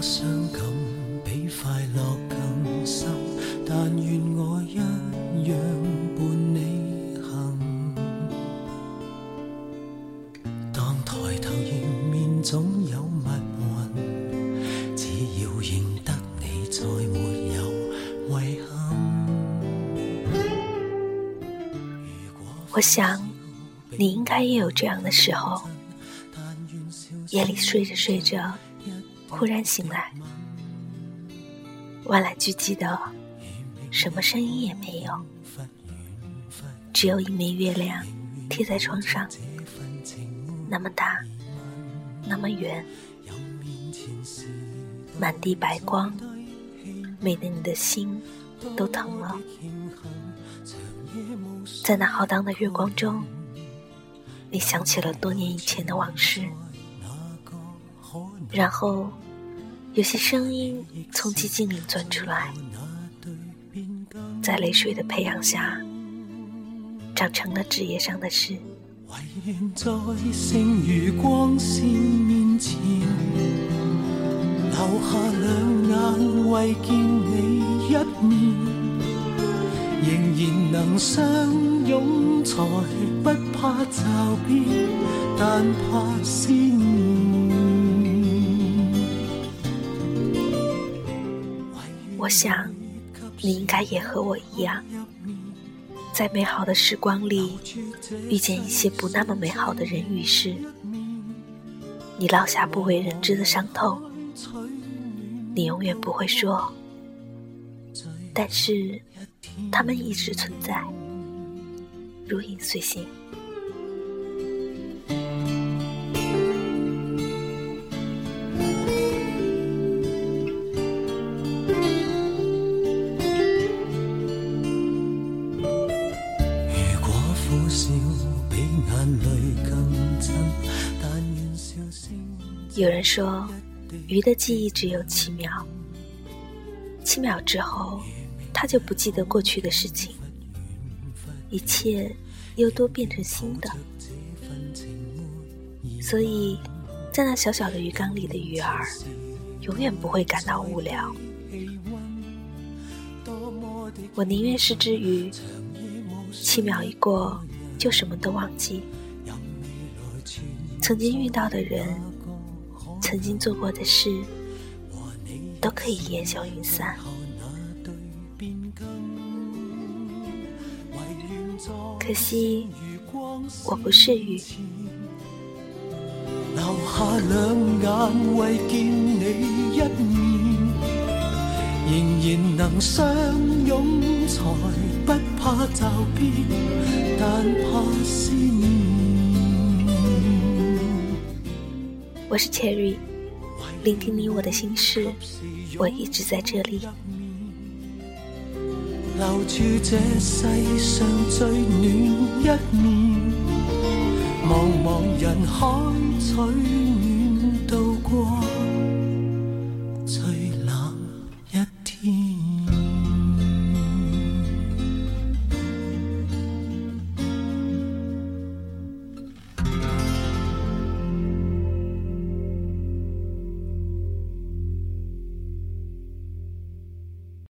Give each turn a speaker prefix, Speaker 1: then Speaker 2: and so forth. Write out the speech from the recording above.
Speaker 1: 我伤感比快乐更深但愿我一样行当抬头迎面总有只要认得你再没有遗憾
Speaker 2: 我想你应该也有这样的时候夜里睡着睡着忽然醒来，万籁俱寂的，什么声音也没有，只有一枚月亮贴在窗上，那么大，那么圆，满地白光，美得你的心都疼了。在那浩荡的月光中，你想起了多年以前的往事，然后有些声音从寂静里钻出来，在泪水的培养下，长成了纸页上的诗。
Speaker 1: 在剩余光线面前，留下两眼为见你一面。仍然能相拥，才不怕骤变，但怕思我
Speaker 2: 我想，你应该也和我一样，在美好的时光里遇见一些不那么美好的人与事，你落下不为人知的伤痛，你永远不会说，但是。他们一直存在，如影随形。有人说，鱼的记忆只有七秒，七秒之后。它就不记得过去的事情，一切又都变成新的。所以，在那小小的鱼缸里的鱼儿，永远不会感到无聊。我宁愿是只鱼，七秒一过就什么都忘记，曾经遇到的人，曾经做过的事，都可以烟消云散。
Speaker 1: 可惜，我
Speaker 2: 不是鱼。
Speaker 1: 留下两眼为见你一面，仍然能相拥，才不怕骤变，但怕思念。
Speaker 2: 我是 Cherry，
Speaker 1: 聆
Speaker 2: 听你我的心事，我一直在这里。
Speaker 1: 留住这世上最暖一面，茫茫人海取暖渡过。